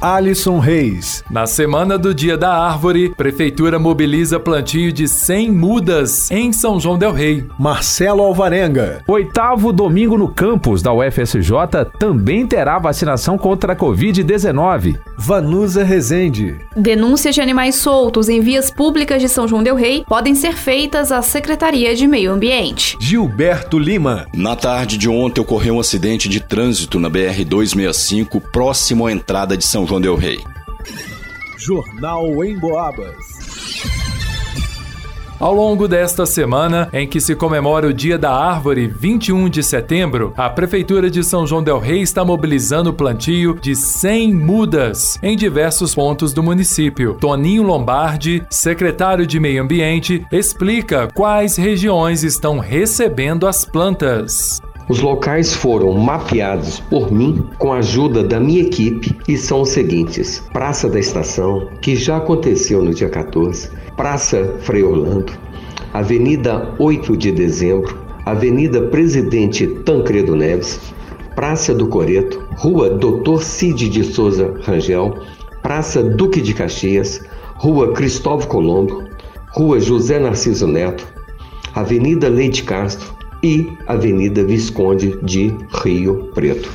Alisson Reis. Na semana do Dia da Árvore, Prefeitura mobiliza plantio de 100 mudas em São João Del Rei. Marcelo Alvarenga. Oitavo domingo no campus da UFSJ também terá vacinação contra a Covid-19. Vanusa Rezende. Denúncias de animais soltos em vias públicas de São João Del Rei podem ser feitas à Secretaria de Meio Ambiente. Gilberto Lima. Na tarde de ontem ocorreu um acidente de trânsito na BR-265, próximo à entrada de São João Del Rei. Jornal em Boabas. Ao longo desta semana, em que se comemora o Dia da Árvore, 21 de setembro, a Prefeitura de São João Del Rei está mobilizando o plantio de 100 mudas em diversos pontos do município. Toninho Lombardi, secretário de Meio Ambiente, explica quais regiões estão recebendo as plantas. Os locais foram mapeados por mim com a ajuda da minha equipe e são os seguintes: Praça da Estação, que já aconteceu no dia 14, Praça Frei Orlando, Avenida 8 de Dezembro, Avenida Presidente Tancredo Neves, Praça do Coreto, Rua Doutor Cid de Souza Rangel, Praça Duque de Caxias, Rua Cristóvão Colombo, Rua José Narciso Neto, Avenida Leite Castro e Avenida Visconde de Rio Preto.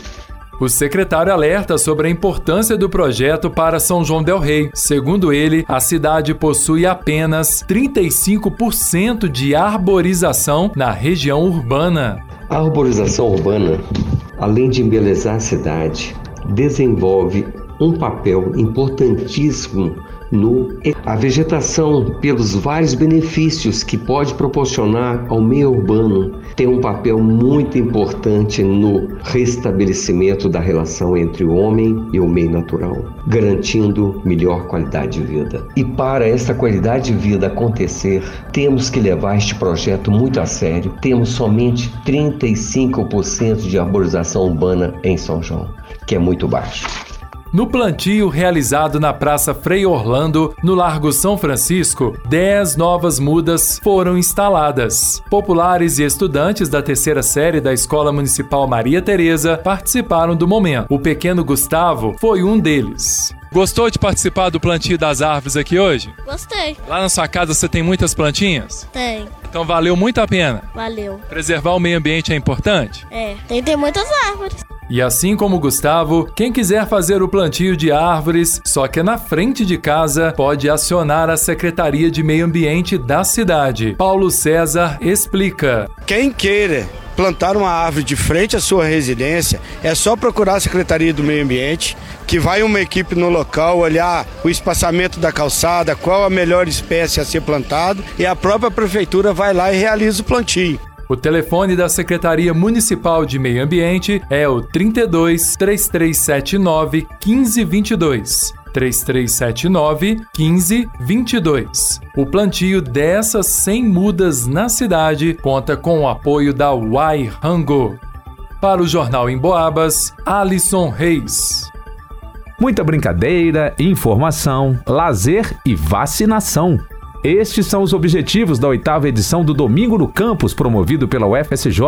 O secretário alerta sobre a importância do projeto para São João Del Rei. Segundo ele, a cidade possui apenas 35% de arborização na região urbana. A arborização urbana, além de embelezar a cidade, desenvolve um papel importantíssimo no a vegetação pelos vários benefícios que pode proporcionar ao meio urbano tem um papel muito importante no restabelecimento da relação entre o homem e o meio natural, garantindo melhor qualidade de vida. E para essa qualidade de vida acontecer, temos que levar este projeto muito a sério. Temos somente 35% de arborização urbana em São João, que é muito baixo. No plantio realizado na Praça Frei Orlando, no Largo São Francisco, 10 novas mudas foram instaladas. Populares e estudantes da terceira série da Escola Municipal Maria Tereza participaram do momento. O pequeno Gustavo foi um deles. Gostou de participar do plantio das árvores aqui hoje? Gostei. Lá na sua casa você tem muitas plantinhas? Tem. Então valeu muito a pena. Valeu. Preservar o meio ambiente é importante? É. Tem, tem muitas árvores. E assim como Gustavo, quem quiser fazer o plantio de árvores, só que é na frente de casa, pode acionar a Secretaria de Meio Ambiente da cidade. Paulo César explica. Quem queira plantar uma árvore de frente à sua residência, é só procurar a Secretaria do Meio Ambiente, que vai uma equipe no local olhar o espaçamento da calçada, qual a melhor espécie a ser plantado, e a própria prefeitura vai lá e realiza o plantio. O telefone da Secretaria Municipal de Meio Ambiente é o 32 3379 1522. 3379 1522. O plantio dessas 100 mudas na cidade conta com o apoio da Wai Rango. Para o Jornal em Boabas, Alisson Reis. Muita brincadeira, informação, lazer e vacinação. Estes são os objetivos da oitava edição do Domingo no Campus, promovido pela UFSJ,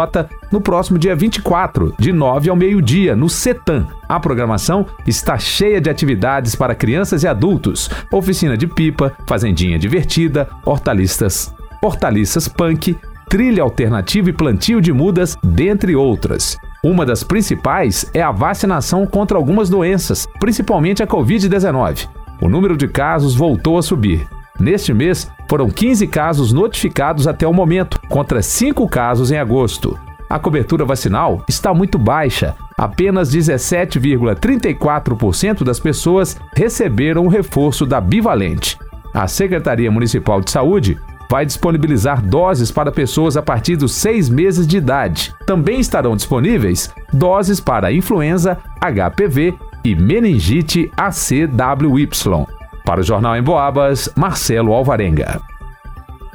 no próximo dia 24, de 9 ao meio-dia, no CETAM. A programação está cheia de atividades para crianças e adultos: oficina de pipa, fazendinha divertida, hortaliças, hortaliças punk, trilha alternativa e plantio de mudas, dentre outras. Uma das principais é a vacinação contra algumas doenças, principalmente a Covid-19. O número de casos voltou a subir. Neste mês, foram 15 casos notificados até o momento, contra 5 casos em agosto. A cobertura vacinal está muito baixa. Apenas 17,34% das pessoas receberam o reforço da bivalente. A Secretaria Municipal de Saúde vai disponibilizar doses para pessoas a partir dos seis meses de idade. Também estarão disponíveis doses para influenza, HPV e meningite ACWY. Para o Jornal em Boabas, Marcelo Alvarenga.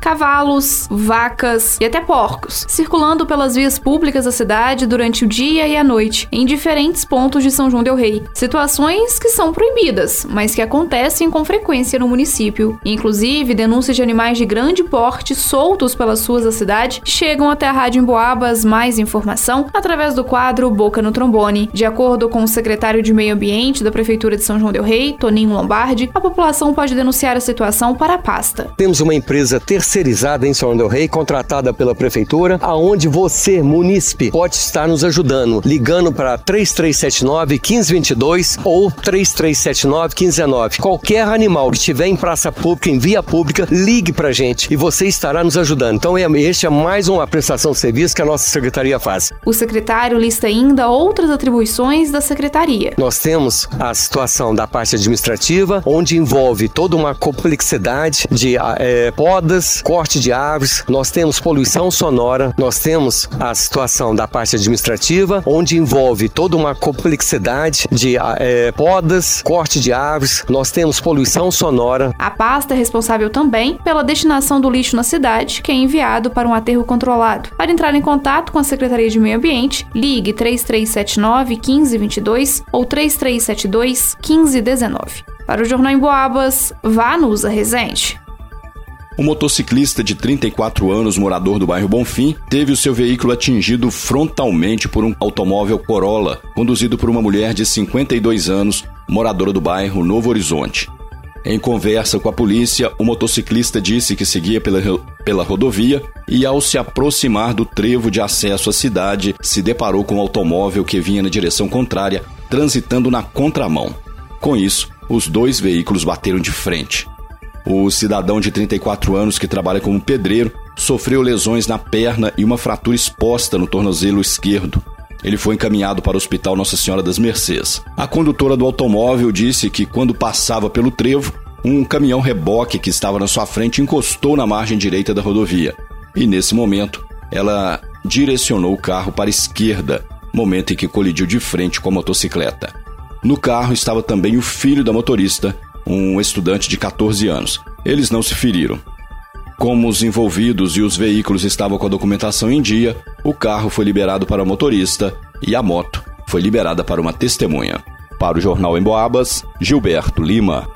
Cavalos, vacas e até porcos, circulando pelas vias públicas da cidade durante o dia e a noite, em diferentes pontos de São João del Rei. Situações que são proibidas, mas que acontecem com frequência no município. Inclusive, denúncias de animais de grande porte soltos pelas ruas da cidade chegam até a Rádio Emboabas mais informação através do quadro Boca no Trombone. De acordo com o secretário de Meio Ambiente da Prefeitura de São João del Rei, Toninho Lombardi, a população pode denunciar a situação para a pasta. Temos uma empresa terceirizada em São del Rei, contratada pela Prefeitura, aonde você, munícipe, pode estar nos ajudando, ligando para 3379 1522 ou 3379 1519. Qualquer animal que estiver em praça pública, em via pública, ligue para gente e você estará nos ajudando. Então, é, este é mais uma prestação de serviço que a nossa secretaria faz. O secretário lista ainda outras atribuições da secretaria. Nós temos a situação da parte administrativa, onde envolve toda uma complexidade de é, podas, corte de árvores, nós temos poluição sonora, nós temos a situação da parte administrativa, onde envolve toda uma complexidade de é, podas, corte de árvores, nós temos poluição sonora. A pasta é responsável também pela destinação do lixo na cidade, que é enviado para um aterro controlado. Para entrar em contato com a Secretaria de Meio Ambiente, ligue 3379 1522 ou 3372 1519. Para o Jornal em Boabas, vá no Usa Resente. Um motociclista de 34 anos, morador do bairro Bonfim, teve o seu veículo atingido frontalmente por um automóvel Corolla, conduzido por uma mulher de 52 anos, moradora do bairro Novo Horizonte. Em conversa com a polícia, o motociclista disse que seguia pela, pela rodovia e, ao se aproximar do trevo de acesso à cidade, se deparou com um automóvel que vinha na direção contrária, transitando na contramão. Com isso, os dois veículos bateram de frente. O cidadão de 34 anos que trabalha como pedreiro sofreu lesões na perna e uma fratura exposta no tornozelo esquerdo. Ele foi encaminhado para o Hospital Nossa Senhora das Mercês. A condutora do automóvel disse que quando passava pelo trevo, um caminhão reboque que estava na sua frente encostou na margem direita da rodovia. E nesse momento, ela direcionou o carro para a esquerda, momento em que colidiu de frente com a motocicleta. No carro estava também o filho da motorista, um estudante de 14 anos. Eles não se feriram. Como os envolvidos e os veículos estavam com a documentação em dia, o carro foi liberado para o motorista e a moto foi liberada para uma testemunha. Para o Jornal em Boabas, Gilberto Lima.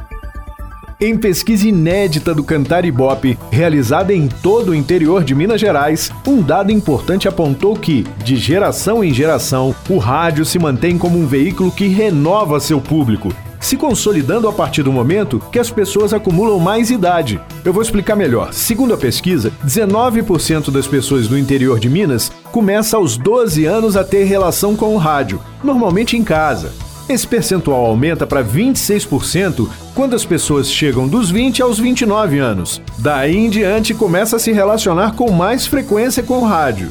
Em pesquisa inédita do Cantar Ibope, realizada em todo o interior de Minas Gerais, um dado importante apontou que, de geração em geração, o rádio se mantém como um veículo que renova seu público, se consolidando a partir do momento que as pessoas acumulam mais idade. Eu vou explicar melhor. Segundo a pesquisa, 19% das pessoas do interior de Minas começa aos 12 anos a ter relação com o rádio, normalmente em casa. Esse percentual aumenta para 26% quando as pessoas chegam dos 20 aos 29 anos. Daí em diante começa a se relacionar com mais frequência com o rádio.